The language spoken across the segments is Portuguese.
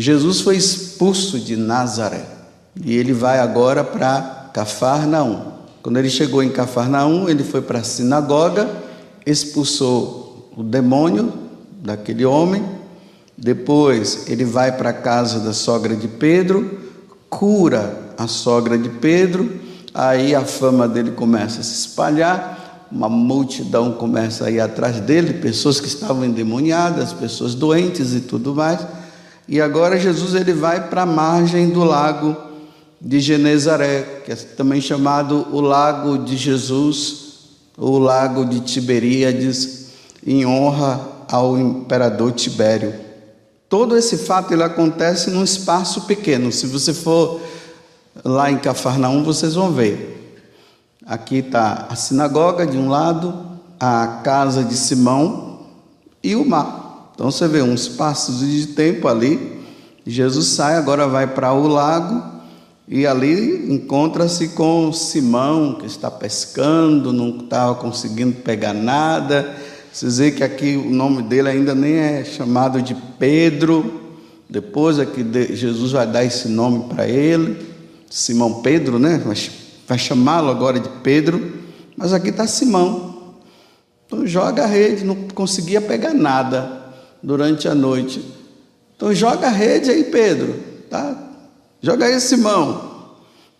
Jesus foi expulso de Nazaré e ele vai agora para Cafarnaum. Quando ele chegou em Cafarnaum, ele foi para a sinagoga, expulsou o demônio daquele homem. Depois ele vai para a casa da sogra de Pedro, cura a sogra de Pedro. Aí a fama dele começa a se espalhar, uma multidão começa a ir atrás dele, pessoas que estavam endemoniadas, pessoas doentes e tudo mais. E agora Jesus ele vai para a margem do lago de Genezaré, que é também chamado o Lago de Jesus, o Lago de Tiberíades, em honra ao imperador Tibério. Todo esse fato ele acontece num espaço pequeno. Se você for lá em Cafarnaum, vocês vão ver. Aqui está a sinagoga de um lado, a casa de Simão e o mar. Então você vê um espaço de tempo ali. Jesus sai, agora vai para o lago e ali encontra-se com Simão, que está pescando, não estava conseguindo pegar nada. Vocês veem que aqui o nome dele ainda nem é chamado de Pedro. Depois é que Jesus vai dar esse nome para ele, Simão Pedro, né? Vai chamá-lo agora de Pedro. Mas aqui está Simão. Então joga a rede, não conseguia pegar nada durante a noite. Então joga a rede aí, Pedro, tá? Joga aí, Simão.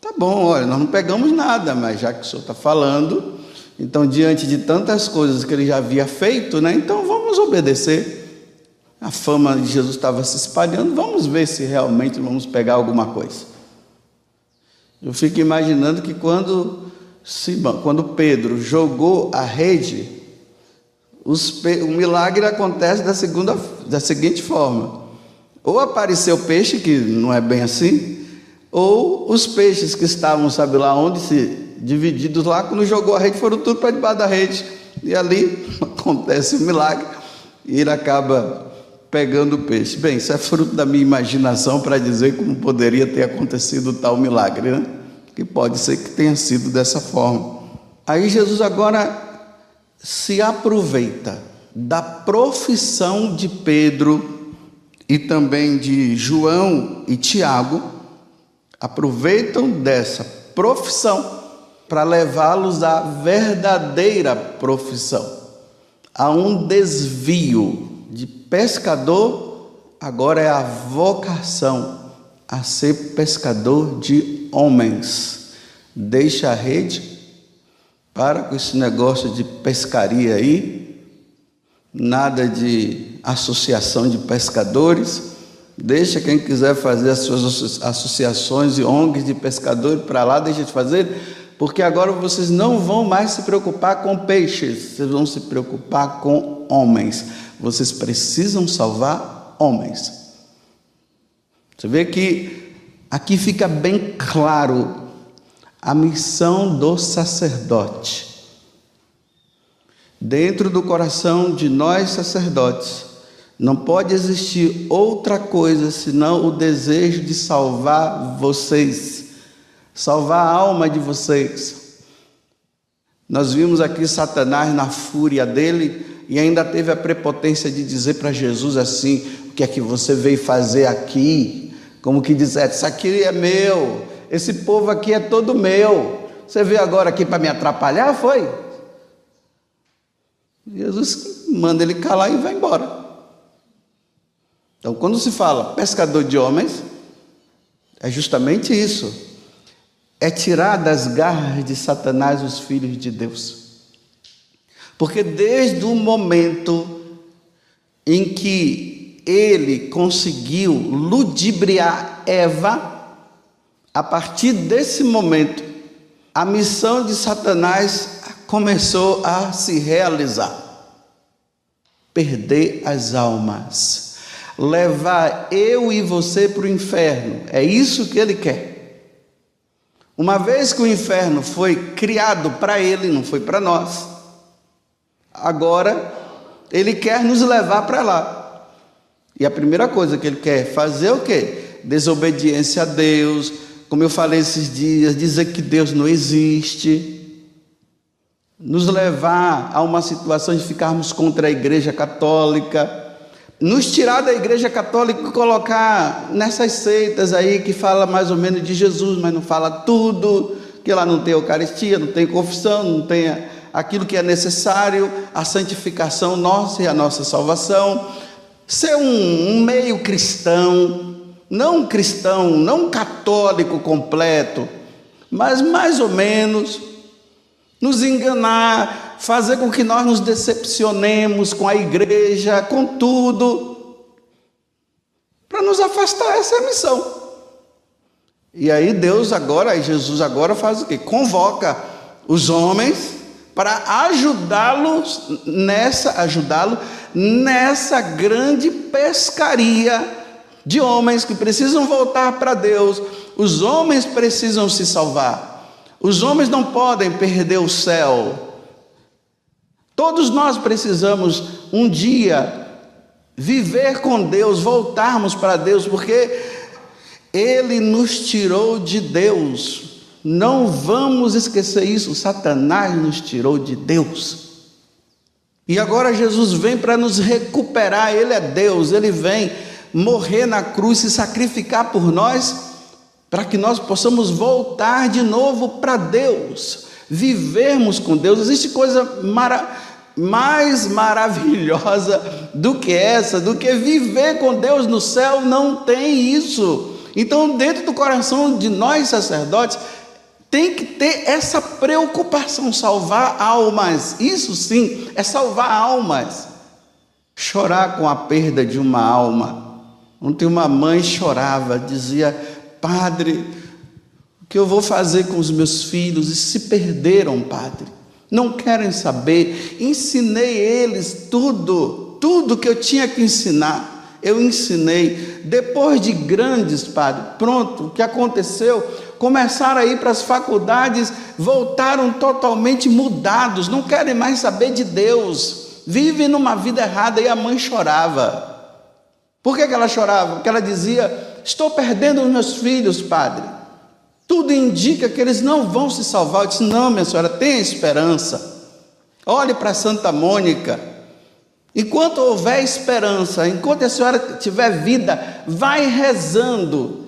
Tá bom, olha, nós não pegamos nada, mas já que o senhor está falando, então diante de tantas coisas que ele já havia feito, né? Então vamos obedecer. A fama de Jesus estava se espalhando, vamos ver se realmente vamos pegar alguma coisa. Eu fico imaginando que quando, Simão, quando Pedro jogou a rede, os, o milagre acontece da, segunda, da seguinte forma: ou apareceu peixe, que não é bem assim, ou os peixes que estavam, sabe lá onde, se divididos lá, quando jogou a rede, foram tudo para debaixo da rede. E ali acontece o milagre e ele acaba pegando o peixe. Bem, isso é fruto da minha imaginação para dizer como poderia ter acontecido tal milagre, né? Que pode ser que tenha sido dessa forma. Aí Jesus agora se aproveita da profissão de Pedro e também de João e Tiago, aproveitam dessa profissão para levá-los à verdadeira profissão, a um desvio de pescador, agora é a vocação a ser pescador de homens. Deixa a rede, para com esse negócio de pescaria aí, nada de associação de pescadores. Deixa quem quiser fazer as suas associações e ONGs de pescadores para lá, deixa de fazer, porque agora vocês não vão mais se preocupar com peixes, vocês vão se preocupar com homens. Vocês precisam salvar homens. Você vê que aqui fica bem claro a missão do sacerdote Dentro do coração de nós sacerdotes, não pode existir outra coisa senão o desejo de salvar vocês, salvar a alma de vocês. Nós vimos aqui Satanás na fúria dele e ainda teve a prepotência de dizer para Jesus assim: o que é que você veio fazer aqui? Como que dizer, isso aqui é meu, esse povo aqui é todo meu. Você veio agora aqui para me atrapalhar? Foi? Jesus manda ele calar e vai embora. Então, quando se fala pescador de homens, é justamente isso. É tirar das garras de Satanás os filhos de Deus. Porque desde o momento em que ele conseguiu ludibriar Eva, a partir desse momento, a missão de Satanás começou a se realizar. Perder as almas, levar eu e você para o inferno, é isso que ele quer. Uma vez que o inferno foi criado para ele, não foi para nós, agora ele quer nos levar para lá. E a primeira coisa que ele quer fazer é o quê? Desobediência a Deus, como eu falei esses dias, dizer que Deus não existe nos levar a uma situação de ficarmos contra a Igreja Católica, nos tirar da igreja católica e colocar nessas seitas aí que fala mais ou menos de Jesus, mas não fala tudo, que lá não tem Eucaristia, não tem confissão, não tem aquilo que é necessário, a santificação nossa e a nossa salvação. Ser um, um meio cristão, não cristão, não católico completo, mas mais ou menos nos enganar, fazer com que nós nos decepcionemos com a igreja, com tudo, para nos afastar, essa é missão. E aí Deus agora, aí Jesus agora faz o quê? Convoca os homens para ajudá-los nessa, ajudá-lo nessa grande pescaria de homens que precisam voltar para Deus. Os homens precisam se salvar. Os homens não podem perder o céu. Todos nós precisamos um dia viver com Deus, voltarmos para Deus, porque Ele nos tirou de Deus. Não vamos esquecer isso. Satanás nos tirou de Deus. E agora Jesus vem para nos recuperar. Ele é Deus, ele vem morrer na cruz, se sacrificar por nós para que nós possamos voltar de novo para Deus, vivermos com Deus. Existe coisa mara mais maravilhosa do que essa, do que viver com Deus no céu, não tem isso. Então, dentro do coração de nós sacerdotes, tem que ter essa preocupação, salvar almas. Isso sim, é salvar almas. Chorar com a perda de uma alma. Ontem uma mãe chorava, dizia: Padre, o que eu vou fazer com os meus filhos? E se perderam, Padre. Não querem saber. Ensinei eles tudo, tudo que eu tinha que ensinar. Eu ensinei. Depois de grandes, Padre, pronto, o que aconteceu? Começaram a ir para as faculdades, voltaram totalmente mudados, não querem mais saber de Deus. Vivem numa vida errada e a mãe chorava. Por que, que ela chorava? Porque ela dizia: Estou perdendo os meus filhos, padre. Tudo indica que eles não vão se salvar. Eu disse: Não, minha senhora, tenha esperança. Olhe para Santa Mônica. Enquanto houver esperança, enquanto a senhora tiver vida, vai rezando.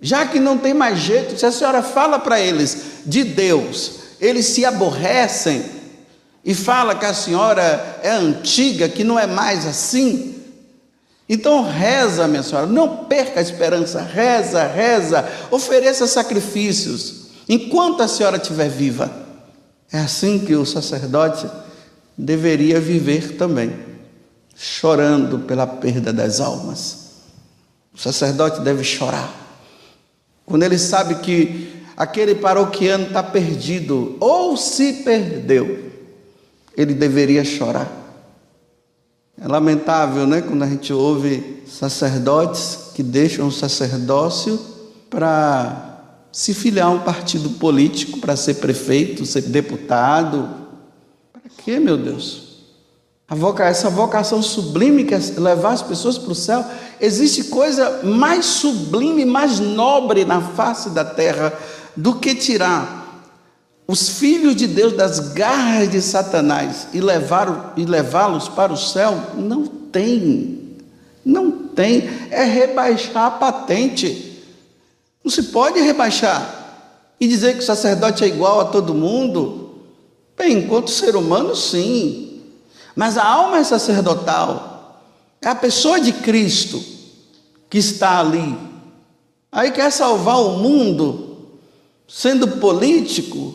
Já que não tem mais jeito, se a senhora fala para eles de Deus, eles se aborrecem e fala que a senhora é antiga, que não é mais assim, então reza, minha senhora, não perca a esperança, reza, reza, ofereça sacrifícios, enquanto a senhora estiver viva. É assim que o sacerdote deveria viver também, chorando pela perda das almas. O sacerdote deve chorar. Quando ele sabe que aquele paroquiano está perdido ou se perdeu, ele deveria chorar. É lamentável, né, quando a gente ouve sacerdotes que deixam o sacerdócio para se filiar a um partido político, para ser prefeito, ser deputado. Para quê, meu Deus? Voca, essa vocação sublime que é levar as pessoas para o céu, existe coisa mais sublime, mais nobre na face da terra do que tirar os filhos de Deus das garras de Satanás e levá-los para o céu, não tem. Não tem. É rebaixar a patente. Não se pode rebaixar e dizer que o sacerdote é igual a todo mundo. Bem, enquanto ser humano, sim. Mas a alma é sacerdotal. É a pessoa de Cristo que está ali. Aí quer salvar o mundo sendo político,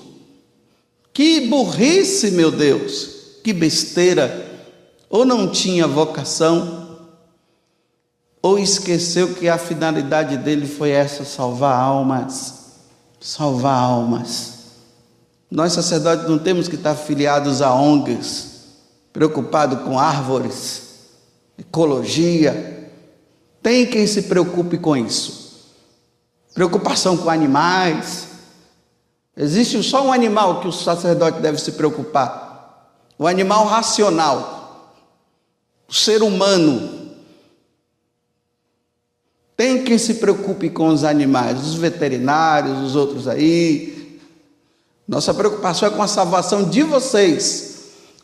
que burrice, meu Deus, que besteira. Ou não tinha vocação, ou esqueceu que a finalidade dele foi essa: salvar almas. Salvar almas. Nós, sacerdotes, não temos que estar filiados a ONGs, preocupados com árvores, ecologia. Tem quem se preocupe com isso. Preocupação com animais, Existe só um animal que o sacerdote deve se preocupar: o animal racional, o ser humano. Tem quem se preocupe com os animais, os veterinários, os outros aí. Nossa preocupação é com a salvação de vocês.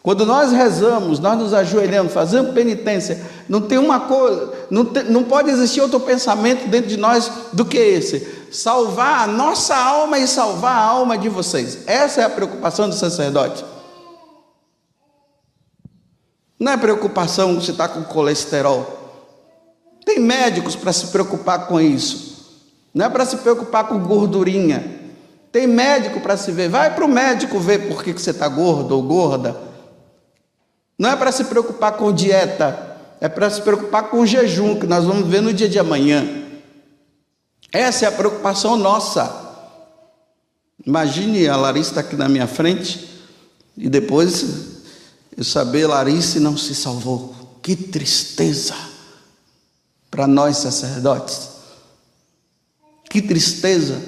Quando nós rezamos, nós nos ajoelhamos, fazemos penitência, Não tem uma coisa, não, tem, não pode existir outro pensamento dentro de nós do que esse. Salvar a nossa alma e salvar a alma de vocês. Essa é a preocupação do sacerdote. Não é preocupação se está com colesterol. Tem médicos para se preocupar com isso. Não é para se preocupar com gordurinha. Tem médico para se ver. Vai para o médico ver por que, que você está gordo ou gorda. Não é para se preocupar com dieta. É para se preocupar com jejum, que nós vamos ver no dia de amanhã. Essa é a preocupação nossa. Imagine a Larissa está aqui na minha frente e depois eu saber, Larissa não se salvou. Que tristeza para nós sacerdotes. Que tristeza.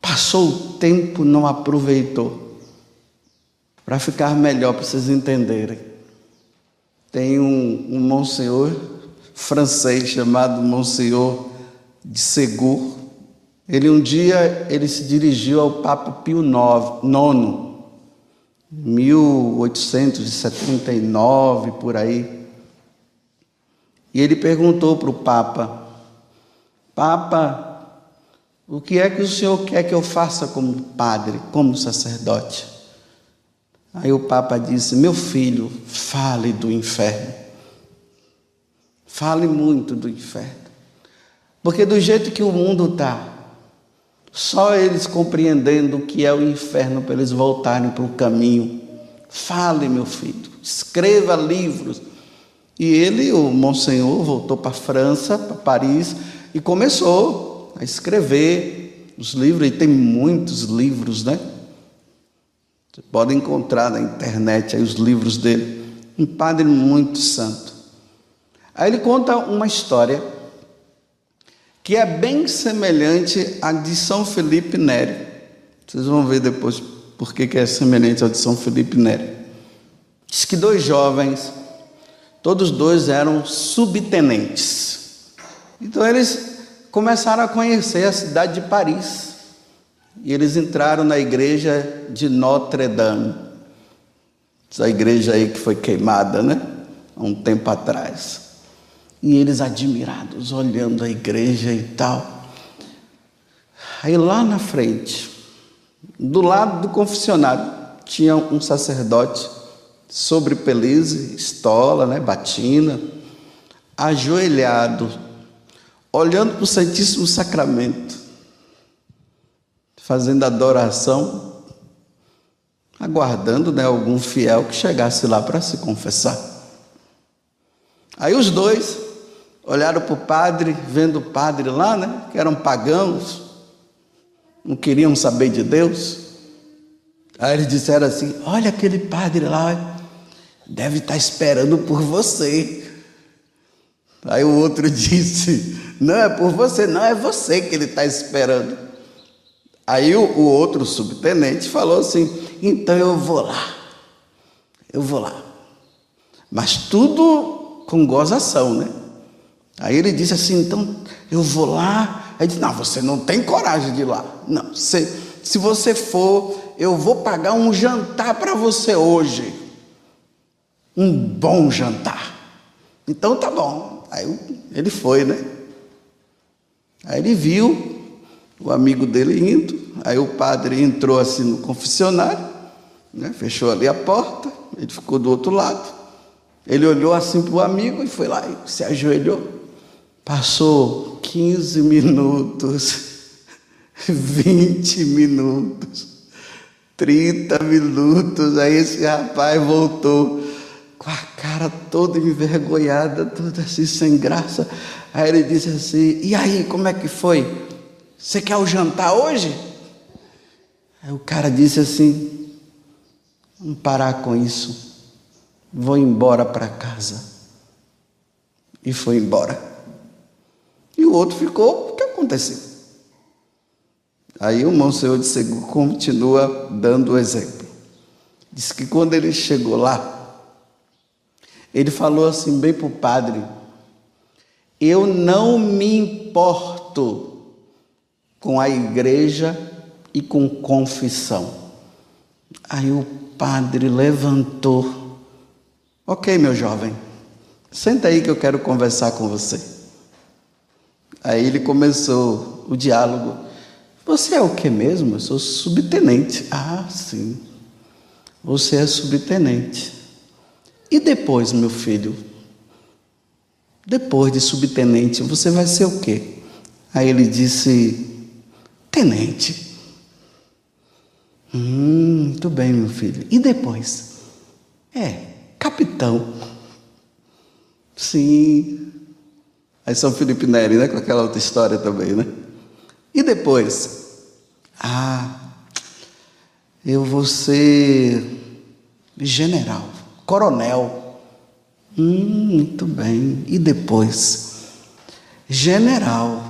Passou o tempo, não aproveitou. Para ficar melhor, para vocês entenderem. Tem um, um monsenhor francês chamado Monsenhor de Segur. Ele um dia ele se dirigiu ao Papa Pio IX, 1879 por aí. E ele perguntou para o Papa: Papa, o que é que o senhor quer que eu faça como padre, como sacerdote? Aí o Papa disse: Meu filho, fale do inferno. Fale muito do inferno. Porque do jeito que o mundo está, só eles compreendendo o que é o inferno para eles voltarem para o caminho. Fale, meu filho, escreva livros. E ele, o Monsenhor, voltou para a França, para Paris, e começou a escrever os livros, e tem muitos livros, né? Você pode encontrar na internet aí os livros dele. Um padre muito santo. Aí ele conta uma história que é bem semelhante à de São Felipe Neri. Vocês vão ver depois por que é semelhante à de São Felipe Neri. Diz que dois jovens, todos dois eram subtenentes. Então eles começaram a conhecer a cidade de Paris. E eles entraram na igreja de Notre Dame. Essa igreja aí que foi queimada, né? Há um tempo atrás. E eles admirados, olhando a igreja e tal. Aí lá na frente, do lado do confessionário, tinha um sacerdote sobre pelize, estola, né, batina, ajoelhado, olhando para o Santíssimo Sacramento, fazendo adoração, aguardando né, algum fiel que chegasse lá para se confessar. Aí os dois olharam para o padre, vendo o padre lá, né? Que eram pagãos, não queriam saber de Deus. Aí eles disseram assim: Olha aquele padre lá, deve estar esperando por você. Aí o outro disse: Não é por você, não, é você que ele está esperando. Aí o, o outro subtenente falou assim: Então eu vou lá, eu vou lá. Mas tudo com gozação, né? Aí ele disse assim: então eu vou lá. Aí disse: não, você não tem coragem de ir lá. Não, se, se você for, eu vou pagar um jantar para você hoje. Um bom jantar. Então tá bom. Aí ele foi, né? Aí ele viu o amigo dele indo. Aí o padre entrou assim no confessionário, né? fechou ali a porta. Ele ficou do outro lado. Ele olhou assim para o amigo e foi lá e se ajoelhou. Passou 15 minutos, 20 minutos, 30 minutos, aí esse rapaz voltou com a cara toda envergonhada, toda assim sem graça. Aí ele disse assim: E aí, como é que foi? Você quer o jantar hoje? Aí o cara disse assim: Vamos parar com isso, vou embora para casa. E foi embora. E o outro ficou, o que aconteceu? Aí o Monsenhor de Seguro continua dando o exemplo. Diz que quando ele chegou lá, ele falou assim bem para o padre: Eu não me importo com a igreja e com confissão. Aí o padre levantou. Ok, meu jovem, Senta aí que eu quero conversar com você. Aí ele começou o diálogo. Você é o que mesmo? Eu sou subtenente. Ah, sim. Você é subtenente. E depois, meu filho? Depois de subtenente, você vai ser o quê? Aí ele disse: tenente. Hum, muito bem, meu filho. E depois? É, capitão. Sim. Aí São Felipe Neri, né? Com aquela outra história também, né? E depois? Ah, eu vou ser general, coronel. Hum, muito bem. E depois? General.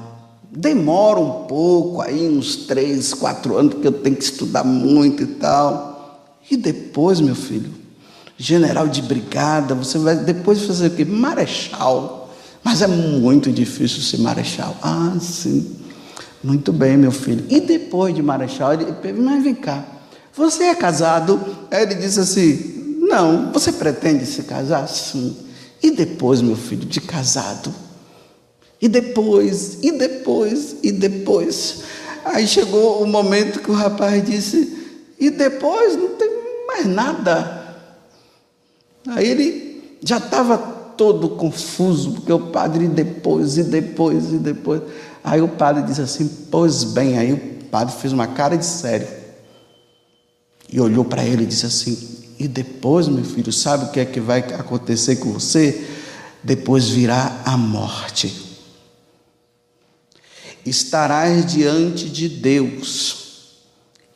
Demora um pouco, aí uns três, quatro anos, porque eu tenho que estudar muito e tal. E depois, meu filho? general de brigada, você vai depois fazer o quê? Marechal. Mas é muito difícil ser marechal. Ah, sim. Muito bem, meu filho. E depois de marechal, ele, mas vem cá, você é casado? Aí ele disse assim: Não, você pretende se casar? Sim. E depois, meu filho, de casado? E depois, e depois, e depois. Aí chegou o momento que o rapaz disse: E depois não tem mais nada. Aí ele já estava todo confuso, porque o padre depois, e depois, e depois. Aí o padre disse assim: Pois bem, aí o padre fez uma cara de sério. E olhou para ele e disse assim: E depois, meu filho, sabe o que é que vai acontecer com você? Depois virá a morte. Estarás diante de Deus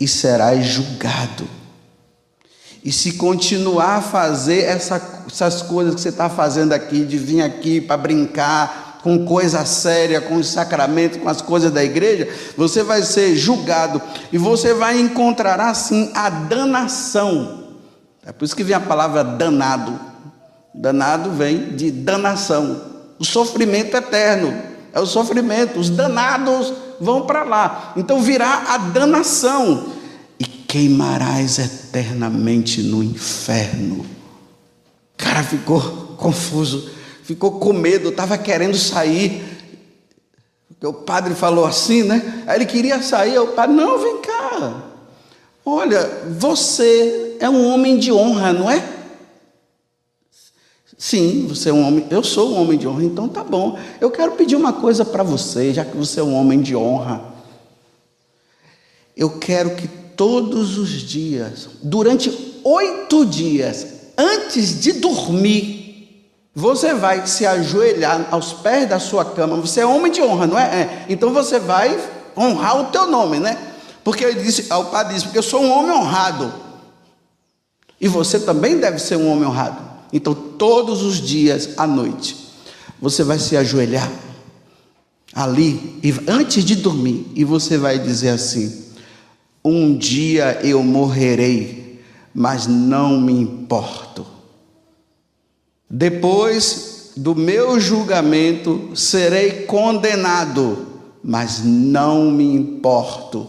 e serás julgado e se continuar a fazer essa, essas coisas que você está fazendo aqui, de vir aqui para brincar com coisa séria, com os sacramentos, com as coisas da igreja, você vai ser julgado e você vai encontrar assim a danação. É por isso que vem a palavra danado. Danado vem de danação, o sofrimento eterno. É o sofrimento, os danados vão para lá. Então virá a danação queimarás eternamente no inferno. Cara ficou confuso, ficou com medo, estava querendo sair. Porque o padre falou assim, né? Aí ele queria sair, o padre, não, vem cá. Olha, você é um homem de honra, não é? Sim, você é um homem, eu sou um homem de honra, então tá bom. Eu quero pedir uma coisa para você, já que você é um homem de honra. Eu quero que todos os dias, durante oito dias, antes de dormir, você vai se ajoelhar aos pés da sua cama. Você é homem de honra, não é? é. Então você vai honrar o teu nome, né? Porque ele disse, o padre disse, porque eu sou um homem honrado. E você também deve ser um homem honrado. Então, todos os dias à noite, você vai se ajoelhar ali, antes de dormir, e você vai dizer assim: um dia eu morrerei, mas não me importo. Depois do meu julgamento serei condenado, mas não me importo.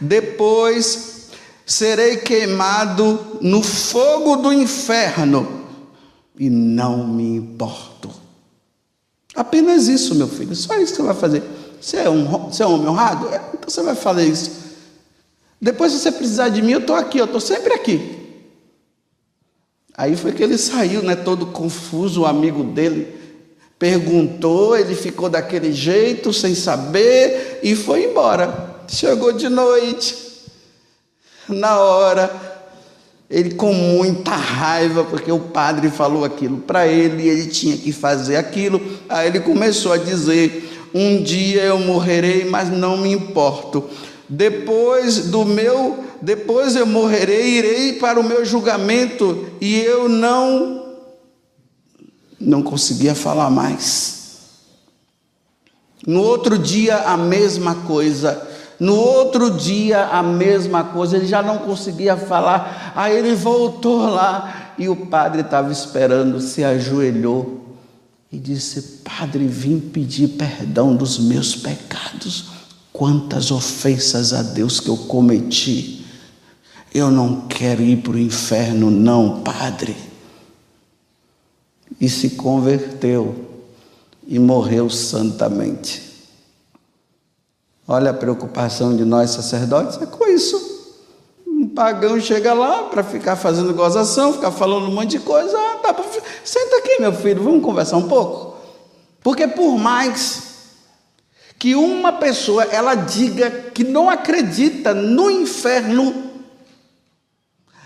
Depois serei queimado no fogo do inferno e não me importo. Apenas isso, meu filho, só isso que você vai fazer. Você é um, você é um homem honrado? É, então você vai fazer isso. Depois, se você precisar de mim, eu estou aqui, eu estou sempre aqui. Aí foi que ele saiu, né, todo confuso, o amigo dele perguntou, ele ficou daquele jeito, sem saber, e foi embora. Chegou de noite, na hora, ele com muita raiva, porque o padre falou aquilo para ele, ele tinha que fazer aquilo. Aí ele começou a dizer: um dia eu morrerei, mas não me importo. Depois do meu, depois eu morrerei, irei para o meu julgamento e eu não não conseguia falar mais. No outro dia a mesma coisa. No outro dia a mesma coisa, ele já não conseguia falar. Aí ele voltou lá e o padre estava esperando, se ajoelhou e disse: Padre, vim pedir perdão dos meus pecados. Quantas ofensas a Deus que eu cometi. Eu não quero ir para o inferno, não, Padre. e se converteu e morreu santamente. Olha a preocupação de nós sacerdotes é com isso. Pagão chega lá para ficar fazendo gozação, ficar falando um monte de coisa. Ah, tá, senta aqui, meu filho, vamos conversar um pouco. Porque por mais que uma pessoa ela diga que não acredita no inferno,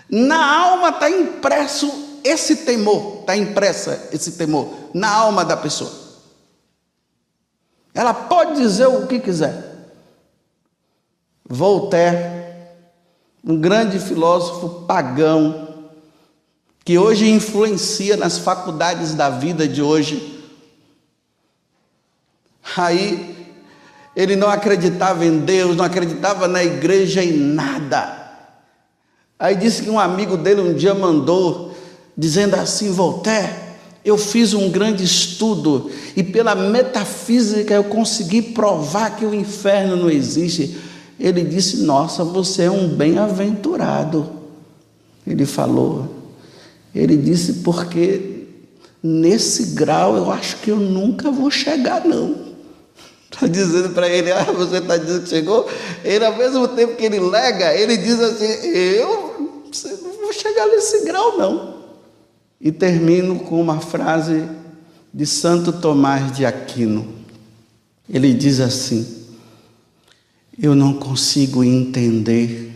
na alma está impresso esse temor, está impressa esse temor na alma da pessoa. Ela pode dizer o que quiser. Voltaire, um grande filósofo pagão, que hoje influencia nas faculdades da vida de hoje. Aí ele não acreditava em Deus, não acreditava na igreja em nada. Aí disse que um amigo dele um dia mandou, dizendo assim: Voltaire, eu fiz um grande estudo e pela metafísica eu consegui provar que o inferno não existe. Ele disse: Nossa, você é um bem-aventurado. Ele falou. Ele disse: Porque nesse grau eu acho que eu nunca vou chegar, não. Está dizendo para ele, ah, você está dizendo que chegou? Ele, ao mesmo tempo que ele lega, ele diz assim, eu não vou chegar nesse grau, não. E termino com uma frase de Santo Tomás de Aquino. Ele diz assim: Eu não consigo entender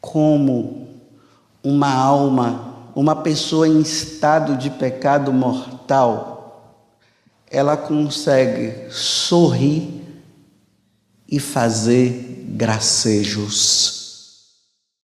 como uma alma, uma pessoa em estado de pecado mortal, ela consegue sorrir e fazer gracejos.